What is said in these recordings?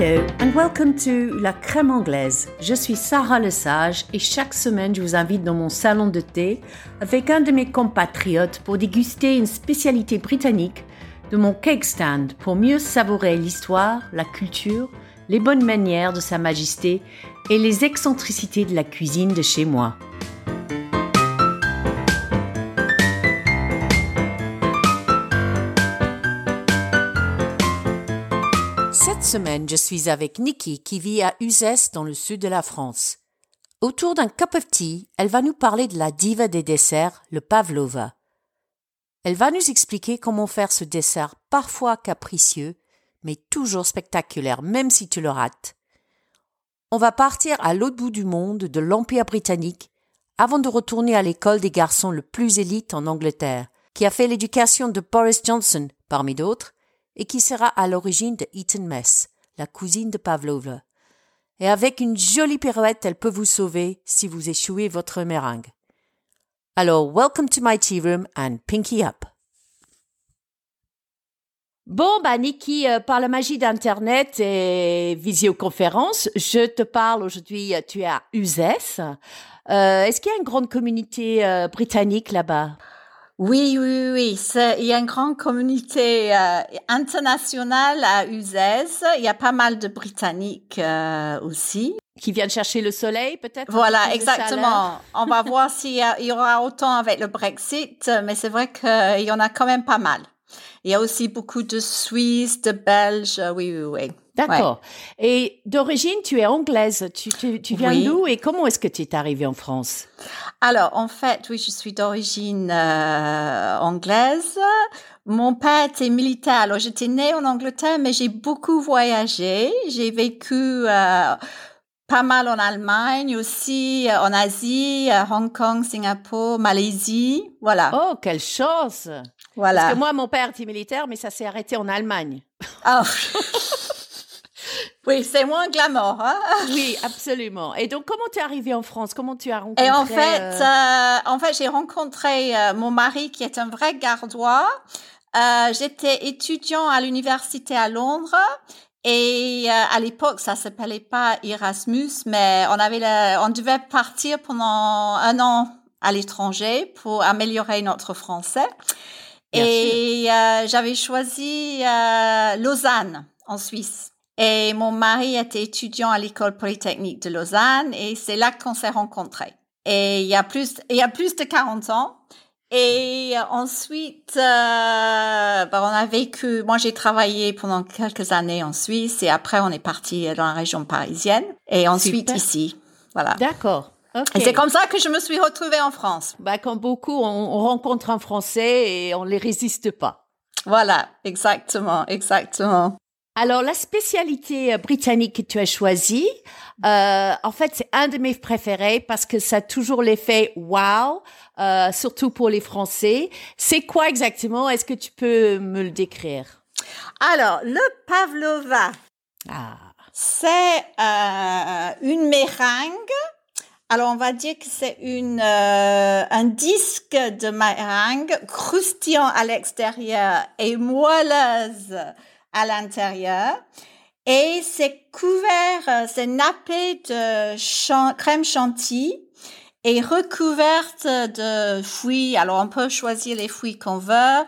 Hello and welcome to La Crème Anglaise. Je suis Sarah Lesage et chaque semaine je vous invite dans mon salon de thé avec un de mes compatriotes pour déguster une spécialité britannique de mon cake stand pour mieux savourer l'histoire, la culture, les bonnes manières de Sa Majesté et les excentricités de la cuisine de chez moi. Semaine, je suis avec Nikki qui vit à Uzès dans le sud de la France. Autour d'un cup of tea, elle va nous parler de la diva des desserts, le pavlova. Elle va nous expliquer comment faire ce dessert parfois capricieux, mais toujours spectaculaire, même si tu le rates. On va partir à l'autre bout du monde de l'Empire britannique avant de retourner à l'école des garçons le plus élite en Angleterre, qui a fait l'éducation de Boris Johnson, parmi d'autres, et qui sera à l'origine de Eton Mess, la cousine de Pavlova. Et avec une jolie pirouette, elle peut vous sauver si vous échouez votre meringue. Alors, welcome to my tea room and pinky up. Bon, bah, Nikki, euh, par la magie d'Internet et visioconférence, je te parle aujourd'hui, euh, tu es à Uzès. Euh, Est-ce qu'il y a une grande communauté britannique là-bas? Oui, oui, oui. Il y a une grande communauté euh, internationale à Uzès. Il y a pas mal de Britanniques euh, aussi. qui viennent chercher le soleil, peut-être Voilà, exactement. On va voir s'il y, a- il y aura autant avec le Brexit, mais c'est vrai qu'il y en a quand même pas mal. Il y a aussi beaucoup de Suisses, de Belges. Oui, oui, oui. D'accord. Et d'origine, tu es anglaise. Tu, tu, tu viens Oui. d'où et comment est-ce que tu es arrivée en France? Alors, en fait, oui, je suis d'origine euh, anglaise. Mon père était militaire. Alors, j'étais née en Angleterre, mais j'ai beaucoup voyagé. J'ai vécu euh, pas mal en Allemagne, aussi euh, en Asie, Hong Kong, Singapour, Malaisie. Voilà, Oh, quelle chance voilà. Parce que moi, mon père était militaire, mais ça s'est arrêté en Allemagne. Ah. oui, c'est moins glamour. Hein? Oui, absolument. Et donc, comment tu es arrivée en France? Comment tu as rencontré Et en fait, euh, euh, en fait, j'ai rencontré euh, mon mari qui est un vrai gardois. Euh, J'étais étudiant à l'université à Londres et euh, à l'époque, ça s'appelait pas Erasmus, mais on avait, le- on devait partir pendant un an à l'étranger pour améliorer notre français. Bien et euh, j'avais choisi euh, Lausanne en Suisse. Et mon mari était étudiant à l'école polytechnique de Lausanne et c'est là qu'on s'est rencontrés. Et il y a plus, il y a plus de 40 ans. Et ensuite, euh, ben, on a vécu, moi j'ai travaillé pendant quelques années en Suisse et après on est parti dans la région parisienne et ensuite Super. ici. Voilà. D'accord. Et c'est comme ça que je me suis retrouvée en France. Bah, comme beaucoup, on, on rencontre un Français et on les résiste pas. Voilà, exactement, exactement. Alors, la spécialité euh, britannique que tu as choisie, euh, en fait, c'est un de mes préférés parce que ça a toujours l'effet wow, euh, surtout pour les Français. C'est quoi exactement? Est-ce que tu peux me le décrire? Alors, le pavlova, Ah, c'est euh, une meringue. Alors, on va dire que c'est une euh, un disque de meringue croustillant à l'extérieur et moelleuse à l'intérieur. Et c'est couvert, euh, c'est nappé de crème chantilly et recouverte de fruits. Alors, on peut choisir les fruits qu'on veut.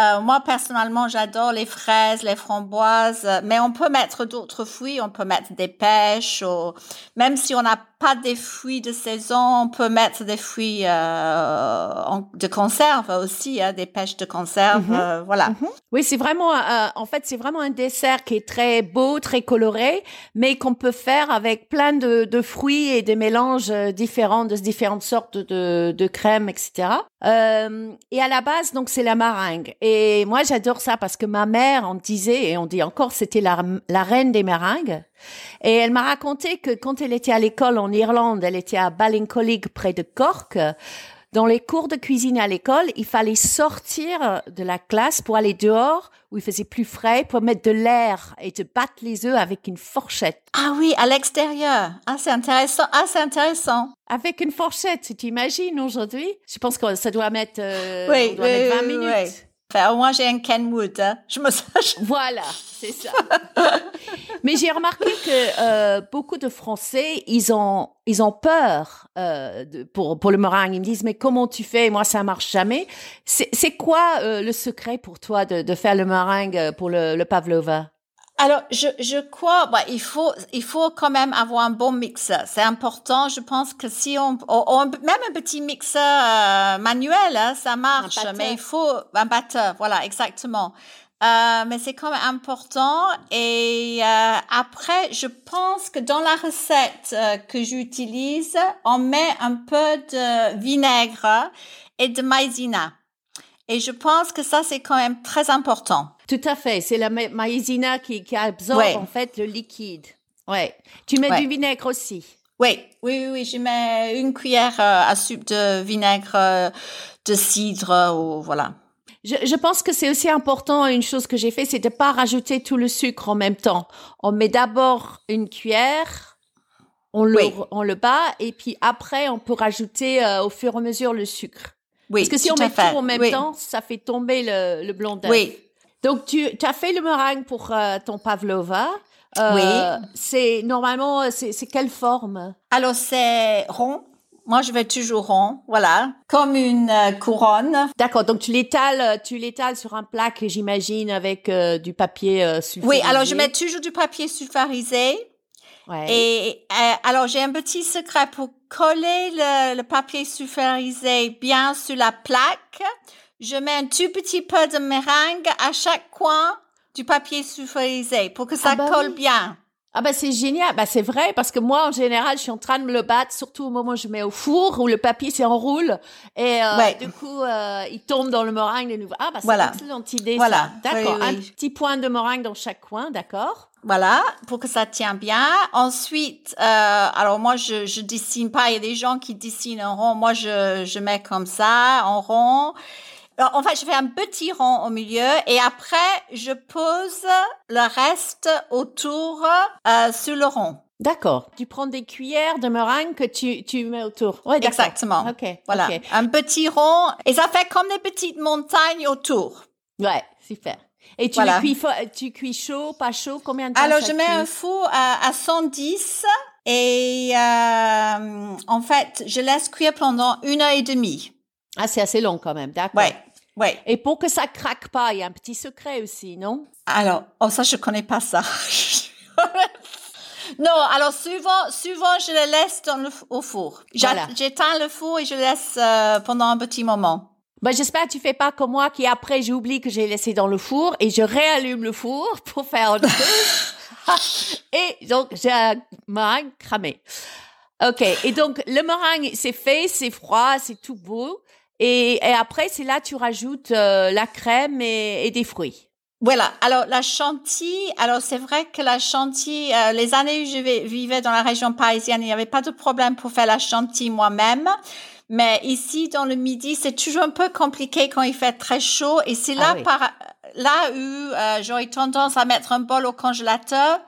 Euh, moi, personnellement, j'adore les fraises, les framboises, mais on peut mettre d'autres fruits. On peut mettre des pêches, ou même si on n'a pas des fruits de saison, on peut mettre des fruits euh, en- de conserve aussi, hein, des pêches de conserve. Mhm. euh, voilà. Oui, c'est vraiment, euh, en fait, c'est vraiment un dessert qui est très beau, très coloré, mais qu'on peut faire avec plein de, de fruits et des mélanges euh, différents, de différentes sortes de, de crèmes, etc. Euh, et à la base, donc, c'est la meringue. Et moi, j'adore ça parce que ma mère, on disait, et on dit encore, c'était la, la reine des meringues. Et elle m'a raconté que quand elle était à l'école en Irlande, elle était à Ballincollig près de Cork. Dans les cours de cuisine à l'école, il fallait sortir de la classe pour aller dehors où il faisait plus frais pour mettre de l'air et de battre les œufs avec une fourchette. Ah oui, à l'extérieur. Ah, c'est intéressant. Ah, c'est intéressant. Avec une fourchette, tu t'imagines aujourd'hui? Je pense que ça doit mettre, euh, Oui, on doit oui, mettre 20 oui, minutes. oui. Enfin, au moins, j'ai un Kenwood. Hein. Je me sache. Voilà, c'est ça. Mais j'ai remarqué que euh, beaucoup de Français, ils ont, ils ont peur euh, pour, pour le meringue. Ils me disent, mais comment tu fais? Moi, ça marche jamais. C'est quoi euh, le secret pour toi de, de faire le meringue pour le, le pavlova? Alors, je, je crois, bah, il faut, il faut quand même avoir un bon mixeur. C'est important. Je pense que si on, on même un petit mixeur euh, manuel, hein, ça marche. Mais il faut un batteur. Voilà, exactement. Euh, mais c'est quand même important. Et euh, après, je pense que dans la recette euh, que j'utilise, on met un peu de vinaigre et de maïzena. Et je pense que ça, c'est quand même très important. Tout à fait. C'est la maïzena qui, qui absorbe en fait le liquide. Ouais. Tu mets du vinaigre aussi. Oui, oui, oui, je mets une cuillère euh, à soupe de vinaigre euh, de cidre ou voilà. Je, je, pense que c'est aussi important. Une chose que j'ai fait, c'est de pas rajouter tout le sucre en même temps. On met d'abord une cuillère, on le, on le bat, et puis après, on peut rajouter euh, au fur et à mesure le sucre. Oui, Parce que si on met tout en même temps, ça fait tomber le, le blanc d'œuf. Oui. Donc, tu, tu, as fait le meringue pour euh, ton pavlova. Euh, oui. C'est normalement, c'est quelle forme? Alors, c'est rond. Moi, je vais toujours rond, voilà, comme une euh, couronne. D'accord. Donc, tu l'étales, tu l'étales sur un plaque, j'imagine, avec du papier sulfurisé. Oui. Alors, je mets toujours du papier sulfurisé. Ouais. Et alors, j'ai un petit secret pour coller le, le papier sulfurisé bien sur la plaque. Je mets un tout petit peu de meringue à chaque coin du papier sulfurisé pour que ça ah bah colle bien. Ah bah c'est génial, bah c'est vrai parce que moi en général je suis en train de me le battre surtout au moment où je mets au four où le papier s'enroule et euh, du coup euh, il tombe dans le meringue de nouveau. Ah bah c'est une excellente idée voilà. D'accord, un petit point de meringue dans chaque coin, d'accord. Voilà, pour que ça tient bien. Ensuite, euh, alors moi je je dessine pas, il y a des gens qui dessinent en rond, moi je je mets comme ça en rond. En fait, je fais un petit rond au milieu et après, je pose le reste autour euh, sur le rond. D'accord. Tu prends des cuillères de meringue que tu, tu mets autour. Ouais, Exactement. Ok. Voilà. Un petit rond et ça fait comme des petites montagnes autour. Ouais, super. Et tu cuis, tu cuis chaud, pas chaud, combien de temps Alors, je mets un four à, à 110 et euh, en fait, je laisse cuire pendant une heure et demie. Ah, c'est assez long quand même, d'accord. Ouais. Ouais. Et pour que ça craque pas, il y a un petit secret aussi, non? Alors, oh ça je connais pas ça. non, alors souvent, souvent je le laisse dans le, au four. J'éteins le four et je laisse euh, pendant un petit moment. Bah, j'espère que tu fais pas comme moi qui après j'oublie que j'ai laissé dans le four et je réallume le four pour faire autre chose. et donc j'ai un meringue cramé. Ok, et donc le meringue c'est fait, c'est froid, c'est tout beau. Et, et après, c'est là tu rajoutes euh, la crème et, et, des fruits. Voilà. Alors la chantilly. Alors c'est vrai que la chantilly. Euh, les années où je vivais dans la région parisienne, il n'y avait pas de problème pour faire la chantilly moi-même. Mais ici, dans le midi, c'est toujours un peu compliqué quand il fait très chaud. Et c'est là, ah par, là où euh, j'aurais tendance à mettre un bol au congélateur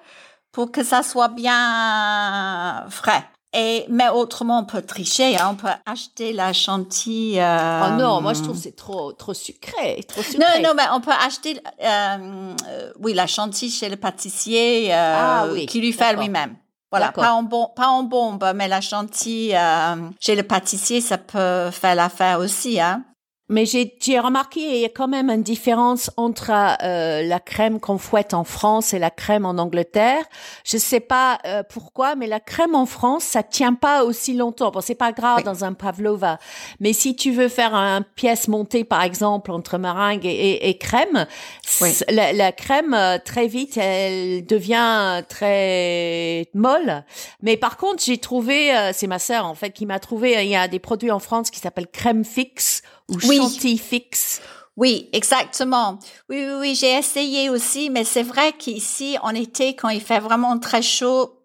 pour que ça soit bien frais. Et, mais autrement, on peut tricher, hein, on peut acheter la chantilly. Euh, oh non, moi je trouve c'est trop trop sucré, trop sucré. Non, non, mais on peut acheter, euh, oui, la chantilly chez le pâtissier euh, ah, oui, qui lui fait lui-même. Voilà, pas en, bon, pas en bombe, mais la chantilly euh, chez le pâtissier, ça peut faire l'affaire aussi. Hein. Mais j'ai remarqué il y a quand même une différence entre euh, la crème qu'on fouette en France et la crème en Angleterre. Je sais pas euh, pourquoi, mais la crème en France, ça tient pas aussi longtemps. Bon, c'est pas grave dans un pavlova, mais si tu veux faire un pièce montée, par exemple, entre meringue et, et, crème, la, la, crème euh, très vite, elle devient très molle. Mais par contre, j'ai trouvé, euh, c'est ma sœur en fait qui m'a trouvé, il y a des produits en France qui s'appellent crème fixe ou oui. fixe. Oui, exactement. Oui, oui, oui j'ai essayé aussi, mais c'est vrai qu'ici, en été, quand il fait vraiment très chaud,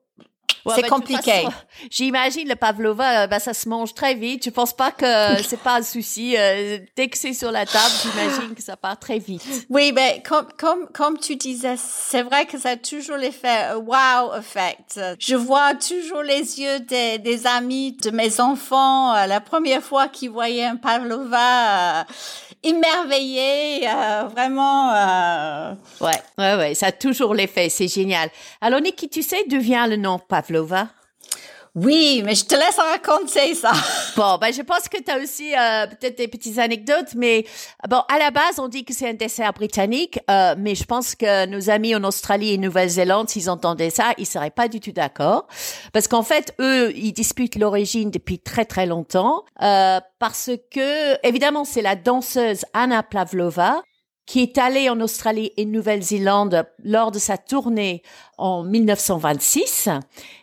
c'est bah, compliqué. J'imagine le pavlova, bah, ça se mange très vite. Je pense pas que c'est pas un souci. Euh, dès que c'est sur la table, j'imagine que ça part très vite. Oui, mais comme comme comme tu disais, c'est vrai que ça a toujours l'effet euh, wow effect. Je vois toujours les yeux des, des amis de mes enfants euh, la première fois qu'ils voyaient un pavlova émerveillée, euh, vraiment. Euh... Ouais, ouais, ouais, ça a toujours l'effet, c'est génial. Alors, Niki, tu sais d'où vient le nom Pavlova? Oui, mais je te laisse raconter ça. Bon, ben je pense que tu as aussi euh, peut-être des petites anecdotes, mais bon, à la base, on dit que c'est un dessert britannique, euh, mais je pense que nos amis en Australie et Nouvelle-Zélande, s'ils entendaient ça, ils seraient pas du tout d'accord, parce qu'en fait, eux, ils disputent l'origine depuis très très longtemps, euh, parce que évidemment, c'est la danseuse Anna Pavlova qui est allé en Australie et Nouvelle-Zélande lors de sa tournée en 1926.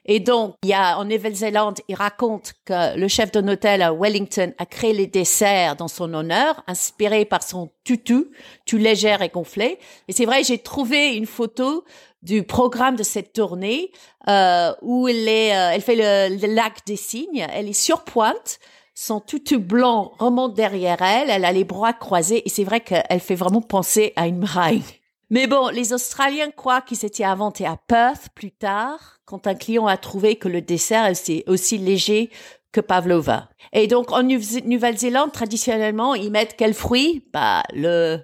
Et donc, il y a en Nouvelle-Zélande, il raconte que le chef d'un hôtel à Wellington a créé les desserts dans son honneur, inspiré par son tutu, tout légère et gonflé. Et c'est vrai, j'ai trouvé une photo du programme de cette tournée euh, où elle est, euh, elle fait le, le lac des cygnes. Elle est sur pointe son tutu blanc remonte derrière elle, elle a les bras croisés et c'est vrai qu'elle fait vraiment penser à une meringue. Mais bon, les Australiens croient qu'il s'était inventé à Perth plus tard, quand un client a trouvé que le dessert était aussi léger que pavlova. Et donc, en Nouvelle-Zélande, traditionnellement, ils mettent quel fruit? Bah, le,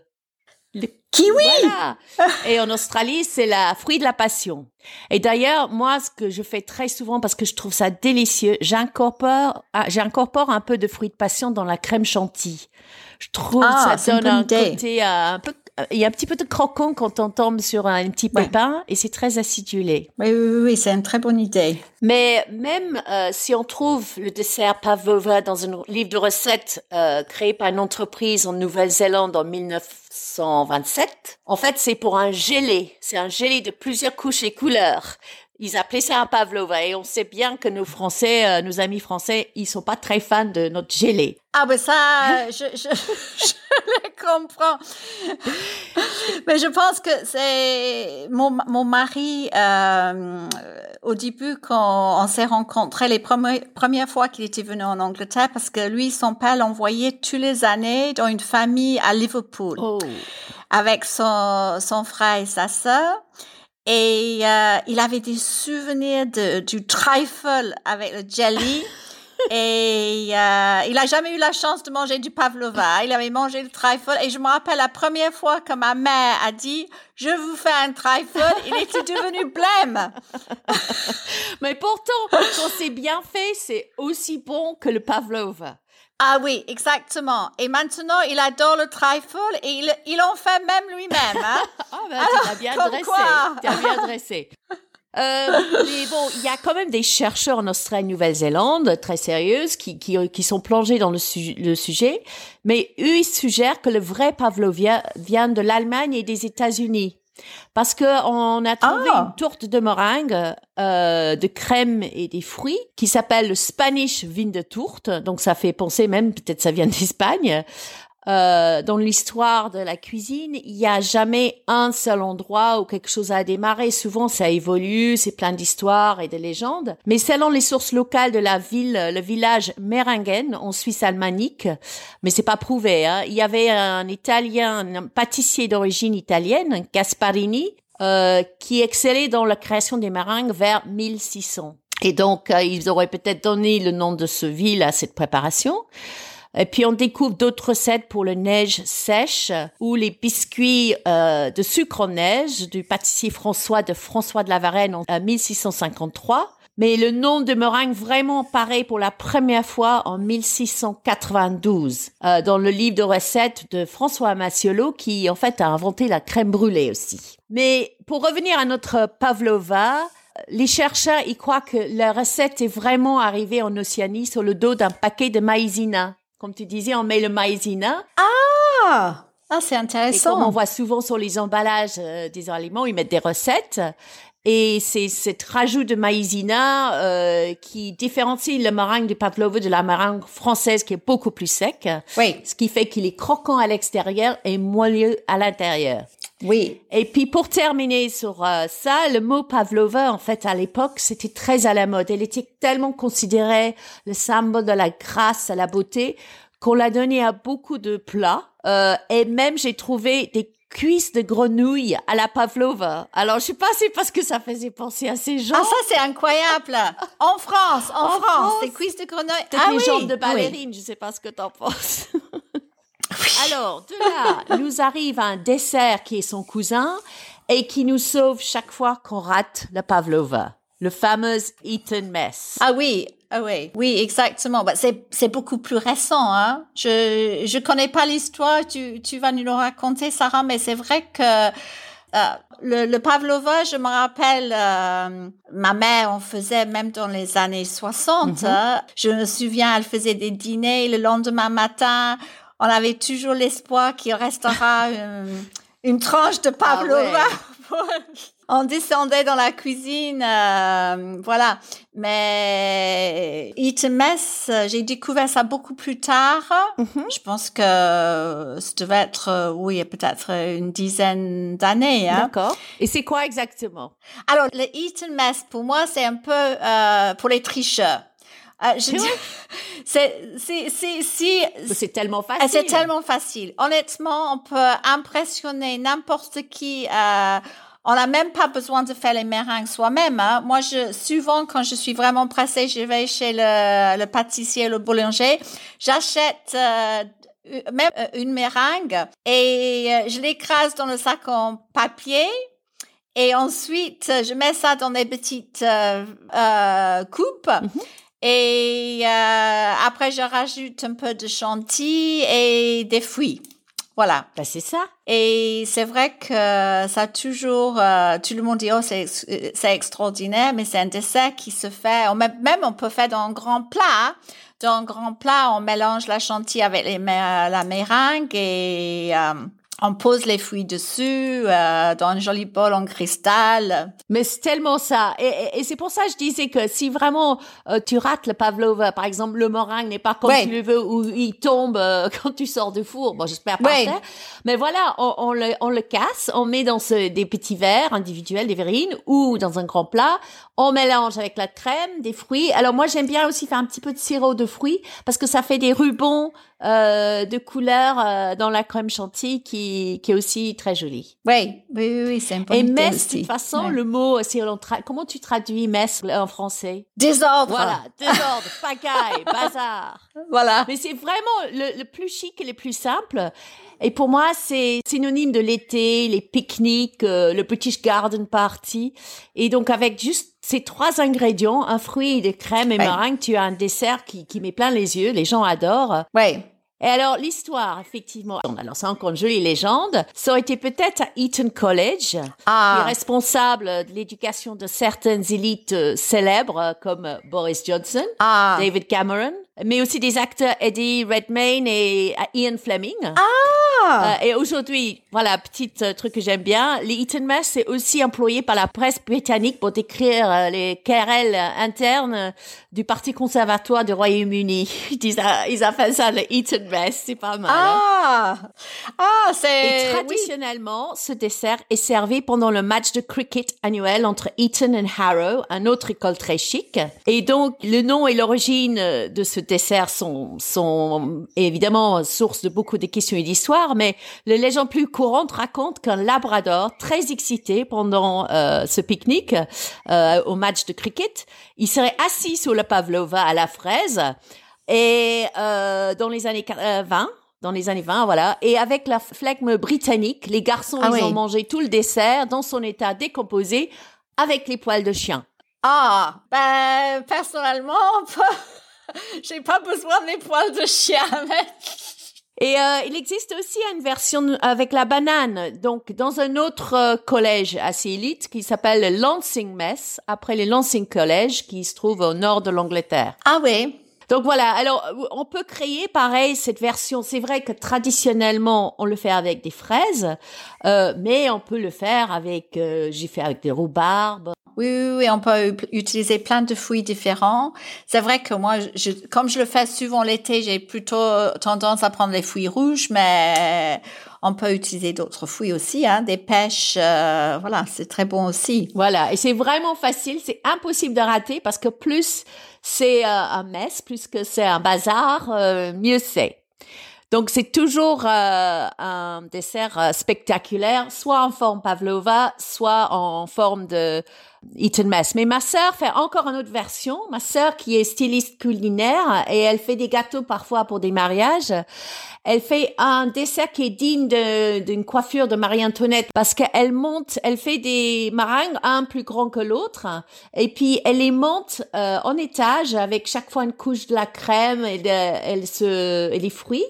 le Kiwi voilà. Et en Australie, c'est la fruit de la passion. Et d'ailleurs, moi, ce que je fais très souvent, parce que je trouve ça délicieux, j'incorpore, ah, j'incorpore un peu de fruit de passion dans la crème chantilly. Je trouve ah, ça donne un côté euh, un peu il y a un petit peu de croquant quand on tombe sur un petit pépin et c'est très acidulé. Oui, oui, oui, c'est une très bonne idée. Mais même euh, si on trouve le dessert pavlova dans un livre de recettes euh, créé par une entreprise en Nouvelle-Zélande en 1927, en fait, c'est pour un gelé. C'est un gelé de plusieurs couches et couleurs. Ils appelaient ça un pavlova et on sait bien que nos Français, euh, nos amis français, ils sont pas très fans de notre gelé. Ah ben ça, je, je, je le comprends. Mais je pense que c'est mon, mon mari, euh, au début, quand on s'est rencontrés, les premières, premières fois qu'il était venu en Angleterre, parce que lui, son père l'envoyait tous les années dans une famille à Liverpool, oh. avec son, son frère et sa sœur. Et euh, il avait des souvenirs de, du trifle avec le jelly. et euh, il a jamais eu la chance de manger du pavlova. Il avait mangé le trifle. Et je me rappelle la première fois que ma mère a dit « Je vous fais un trifle », il était devenu blême. Mais pourtant, quand c'est bien fait, c'est aussi bon que le pavlova. Ah oui, exactement. Et maintenant, il adore le trifle et il, il en fait même lui-même. Hein? ah ben, tu as bien dressé. Bien dressé. Euh, mais bon, il y a quand même des chercheurs en Australie-Nouvelle-Zélande très sérieuses qui, qui, qui, sont plongés dans le, le, sujet, mais eux, ils suggèrent que le vrai pavlovia vient de l'Allemagne et des États-Unis. Parce que on a trouvé Ah. une tourte de meringue euh, de crème et des fruits qui s'appelle le Spanish vin de tourte. Donc ça fait penser même peut-être ça vient d'Espagne. Euh, dans l'histoire de la cuisine, il n'y a jamais un seul endroit où quelque chose a démarré. Souvent, ça évolue, c'est plein d'histoires et de légendes. Mais selon les sources locales de la ville, le village Meringen, en Suisse alémanique, mais c'est pas prouvé, hein, il y avait un Italien, un pâtissier d'origine italienne, Gasparini, euh, qui excellait dans la création des meringues vers 1600. Et donc, euh, ils auraient peut-être donné le nom de ce ville à cette préparation. Et puis on découvre d'autres recettes pour le neige sèche ou les biscuits euh, de sucre en neige du pâtissier François de François de la Varenne en 1653. Mais le nom de meringue vraiment apparaît pour la première fois en 1692 euh, dans le livre de recettes de François Massiolo qui en fait a inventé la crème brûlée aussi. Mais pour revenir à notre pavlova, les chercheurs y croient que la recette est vraiment arrivée en Océanie sur le dos d'un paquet de maïzena. Comme tu disais, on met le maïzena. Ah ah, c'est Et intéressant. comme on voit souvent sur les emballages euh, des aliments, ils mettent des recettes. Et c'est cet rajout de maïzena euh, qui différencie le meringue du pavlova de la meringue française qui est beaucoup plus sec. Oui, Ce qui fait qu'il est croquant à l'extérieur et moelleux à l'intérieur. Oui. Et puis pour terminer sur euh, ça, le mot pavlova, en fait, à l'époque, c'était très à la mode. Elle était tellement considérée le symbole de la grâce, à la beauté, qu'on l'a donné à beaucoup de plats. Euh, et même, j'ai trouvé des cuisses de grenouille à la pavlova. Alors, je sais pas, c'est parce que ça faisait penser à ces gens. Ah, ça, c'est incroyable. En France, en, En France, France. des cuisses de grenouille. Ah les oui, jambes de oui. ballerine, je sais pas ce que t'en penses. Alors, de là, nous arrive un dessert qui est son cousin et qui nous sauve chaque fois qu'on rate la pavlova, le fameux Eton mess. Ah oui, ah oui, oui, exactement. Bah, c'est, c'est beaucoup plus récent. Hein? Je je connais pas l'histoire. Tu, tu vas nous le raconter, Sarah, mais c'est vrai que euh, le, le pavlova, je me rappelle, euh, ma mère en faisait même dans les années 60. Mhm. hein. Je me souviens, elle faisait des dîners le lendemain matin. On avait toujours l'espoir qu'il restera une, une tranche de pavlova. On descendait dans la cuisine, euh, voilà. Mais Eat Mess, j'ai découvert ça beaucoup plus tard. Mhm. Je pense que ça devait être, euh, oui, peut-être une dizaine d'années. Hein. D'accord. Et c'est quoi exactement? Alors, le Eat Mess, pour moi, c'est un peu euh, pour les tricheurs. Euh, je C'est tellement ah, facile. C'est tellement facile. Honnêtement, on peut impressionner n'importe qui. Euh, on n'a même pas besoin de faire les meringues soi-même. Hein. Moi, je, souvent, quand je suis vraiment pressée, je vais chez le, le pâtissier, le boulanger. J'achète euh, même euh, une meringue et je l'écrase dans le sac en papier. Et ensuite, je mets ça dans des petites euh, euh, coupes. Et euh, après, je rajoute un peu de chantilly et des fruits. Voilà. Bah, c'est ça. Et c'est vrai que ça a toujours, euh, tout le monde dit, oh, c'est, c'est extraordinaire, mais c'est un dessert qui se fait, on même on peut faire dans un grand plat. Dans un grand plat, on mélange la chantilly avec les, la meringue et euh, on pose les fruits dessus euh, dans un joli bol en cristal. Mais c'est tellement ça. Et, et- et c'est pour ça que je disais que si vraiment euh, tu rates le pavlova, par exemple, le meringue n'est pas comme Ouais. tu le veux ou il tombe euh, quand tu sors du four. Bon, j'espère pas. Ouais. faire. Mais voilà, on, on le, on le casse, on met dans ce, des petits verres individuels, des verrines, ou dans un grand plat. On mélange avec la crème, des fruits. Alors moi, j'aime bien aussi faire un petit peu de sirop de fruits parce que ça fait des rubans euh, de couleur euh, dans la crème chantilly qui, qui est aussi très jolie. Oui, oui, oui, oui, c'est bonne Et mess, de toute façon, Ouais. le mot, si on comment tu traduis mess en français? Désordre. Voilà, désordre, pagaille, bazar. Voilà. Mais c'est vraiment le, le plus chic et le plus simple. Et pour moi, c'est synonyme de l'été, les pique-niques, euh, le British Garden Party. Et donc, avec juste ces trois ingrédients, un fruit, des crèmes et Ouais. meringue, tu as un dessert qui, qui met plein les yeux. Les gens adorent. Oui. Et alors, l'histoire, effectivement, alors c'est encore une jolie légende, ça aurait été peut-être à Eton College, qui est Ah. responsable de l'éducation de certaines élites euh, célèbres comme Boris Johnson, Ah. David Cameron, mais aussi des acteurs Eddie Redmayne et euh, Ian Fleming. Ah. Euh, et aujourd'hui, voilà, petit euh, truc que j'aime bien, les Eton Mess, c'est aussi employé par la presse britannique pour décrire euh, les querelles internes du Parti conservatoire du Royaume-Uni. Ils, ils appellent ça le Eton Mess, c'est pas mal. hein. Ah. Ah, Et c'est. oui. traditionnellement, ce dessert est servi pendant le match de cricket annuel entre Eton et Harrow, un autre école très chic. Et donc, le nom et l'origine de ce dessert sont, sont évidemment source de beaucoup de questions et d'histoires, mais les légendes plus courantes racontent qu'un labrador, très excité pendant euh, ce pique-nique euh, au match de cricket, il serait assis sur le pavlova à la fraise et euh, dans les années 20, dans les années 20, voilà. Et avec la flegme britannique, les garçons, Ah ils oui. ont mangé tout le dessert dans son état décomposé avec les poils de chien. Ah. Ben, personnellement, j'ai pas besoin des poils de chien, mais. Et euh, il existe aussi une version avec la banane, donc dans un autre euh, collège assez élite qui s'appelle le Lancing Mess, après le Lancing College qui se trouve au nord de l'Angleterre. Ah oui. Donc voilà, alors on peut créer pareil cette version. C'est vrai que traditionnellement on le fait avec des fraises, euh, mais on peut le faire avec, euh, j'ai fait avec des rhubarbes. Oui, oui, oui, on peut utiliser plein de fruits différents. C'est vrai que moi, je, comme je le fais souvent l'été, j'ai plutôt tendance à prendre les fruits rouges, mais on peut utiliser d'autres fruits aussi, hein, des pêches, euh, voilà, c'est très bon aussi. Voilà, et c'est vraiment facile, c'est impossible de rater parce que plus c'est euh, un mess, plus que c'est un bazar, euh, mieux c'est. Donc c'est toujours euh, un dessert euh, spectaculaire, soit en forme pavlova, soit en forme de Eton Mess. Mais ma sœur fait encore une autre version. Ma sœur qui est styliste culinaire et elle fait des gâteaux parfois pour des mariages. Elle fait un dessert qui est digne d'une coiffure de Marie-Antoinette parce qu'elle monte, elle fait des meringues, un plus grand que l'autre, et puis elle les monte euh, en étage avec chaque fois une couche de la crème et, de, elle se, et les fruits.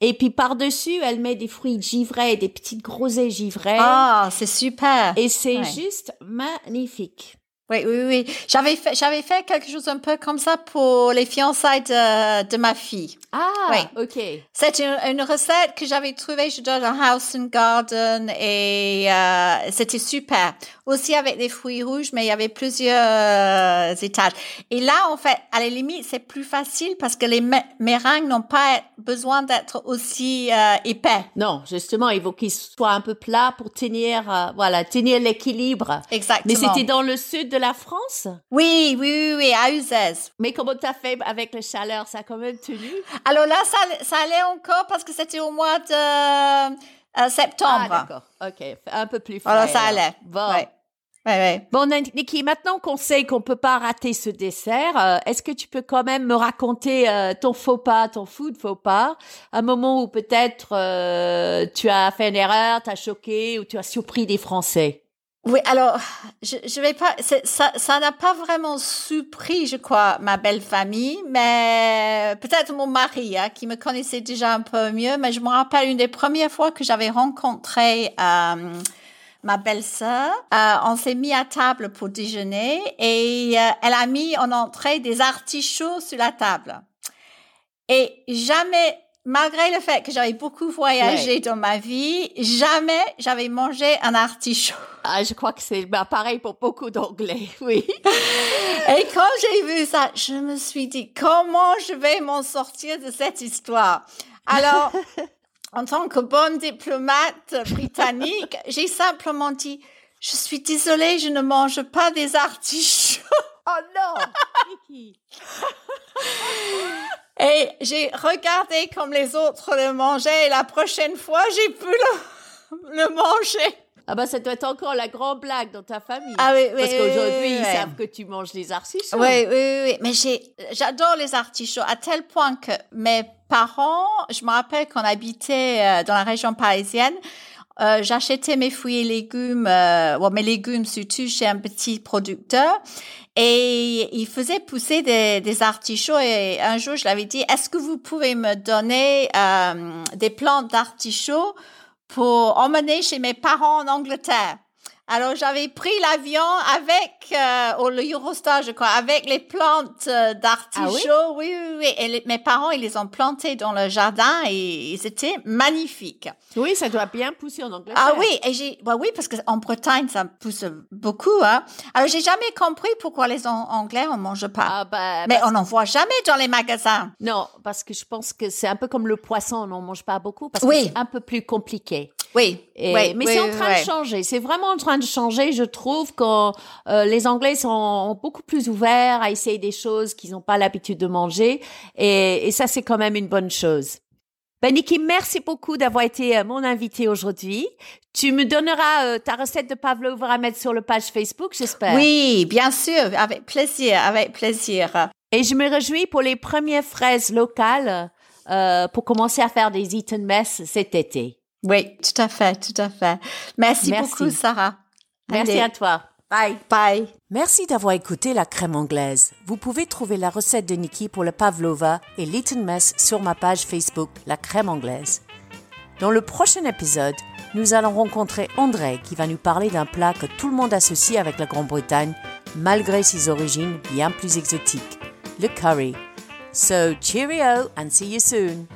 Et puis par-dessus, elle met des fruits givrés, des petites groseilles givrées. Ah, c'est super. Et c'est juste magnifique. Oui, oui, oui. J'avais fait, j'avais fait quelque chose un peu comme ça pour les fiançailles de, de ma fille. Ah, oui. ok. C'est une, recette que j'avais trouvée, dans House and Garden et euh, c'était super. Aussi avec des fruits rouges, mais il y avait plusieurs euh, étages. Et là, en fait, à la limite, c'est plus facile parce que les meringues n'ont pas besoin d'être aussi euh, épais. Non, justement, il faut qu'ils soient un peu plats pour tenir, euh, voilà, tenir l'équilibre. Exactement. Mais c'était dans le sud de la France? Oui, oui, oui, oui à Uzès. Mais comment t'as fait avec la chaleur? Ça a quand même tenu? Alors là, ça, ça allait encore parce que c'était au mois de euh, septembre. Ah, d'accord. OK. Un peu plus frais. Alors, ça allait. Bon. Ouais. Ouais, ouais. Bon, Niki, maintenant qu'on sait qu'on peut pas rater ce dessert, euh, est-ce que tu peux quand même me raconter euh, ton faux pas, ton food faux pas, un moment où peut-être tu as fait une erreur, t'as choqué ou tu as surpris des Français? Oui, alors, je, je vais pas, ça, ça n'a pas vraiment surpris, je crois, ma belle famille, mais peut-être mon mari, hein, qui me connaissait déjà un peu mieux, mais je me rappelle une des premières fois que j'avais rencontré euh, ma belle-sœur, euh, on s'est mis à table pour déjeuner et euh, elle a mis en entrée des artichauts sur la table. Et jamais malgré le fait que j'avais beaucoup voyagé dans ma vie, jamais j'avais mangé un artichaut. Ah, je crois que c'est bah, pareil pour beaucoup d'anglais, oui. Et quand j'ai vu ça, je me suis dit, comment je vais m'en sortir de cette histoire? Alors, en tant que bonne diplomate britannique, j'ai simplement dit, je suis désolée, je ne mange pas des artichauts. Oh non, Et j'ai regardé comme les autres le mangeaient et la prochaine fois, j'ai pu le, le manger. Ah bah ça doit être encore la grande blague dans ta famille. Ah oui, oui. Parce qu'aujourd'hui, ils savent que tu manges les artichauts. Oui, oui, oui. Mais j'ai, j'adore les artichauts à tel point que mes parents, je me rappelle qu'on habitait euh, dans la région parisienne, euh, j'achetais mes fruits et légumes, euh, ou mes légumes surtout chez un petit producteur. Et il faisait pousser des, des artichauts et un jour je l'avais dit, est-ce que vous pouvez me donner euh, des plantes d'artichauts pour emmener chez mes parents en Angleterre? Alors j'avais pris l'avion avec euh, le Eurostar, je crois, avec les plantes euh, d'artichauts. Ah oui? oui, oui, Et mes parents, ils les ont plantées dans le jardin et c'était magnifique. Oui, ça doit bien pousser en Angleterre. Ah oui, et j'ai, bah oui, parce qu'en Bretagne, ça pousse beaucoup. Hein. Alors j'ai jamais compris pourquoi les Anglais on mange pas. Ah bah, Mais on n'en voit jamais dans les magasins. Non, parce que je pense que c'est un peu comme le poisson, on n'en mange pas beaucoup parce que c'est un peu plus compliqué. Oui, oui, mais c'est en train de changer. C'est vraiment en train de changer. Je trouve que euh, les Anglais sont beaucoup plus ouverts à essayer des choses qu'ils n'ont pas l'habitude de manger, et, et ça c'est quand même une bonne chose. Ben Niki, merci beaucoup d'avoir été euh, mon invité aujourd'hui. Tu me donneras euh, ta recette de pavlova à mettre sur le page Facebook, j'espère. Oui, bien sûr, avec plaisir, avec plaisir. Et je me réjouis pour les premières fraises locales euh, pour commencer à faire des Eton Mess cet été. Oui, tout à fait, tout à fait. Merci, beaucoup, Sarah. Merci à toi. Bye. Bye. Merci d'avoir écouté la crème anglaise. Vous pouvez trouver la recette de Nikki pour le pavlova et l'Eton Mess sur ma page Facebook La crème anglaise. Dans le prochain épisode, nous allons rencontrer André qui va nous parler d'un plat que tout le monde associe avec la Grande-Bretagne malgré ses origines bien plus exotiques, le curry. So cheerio and see you soon.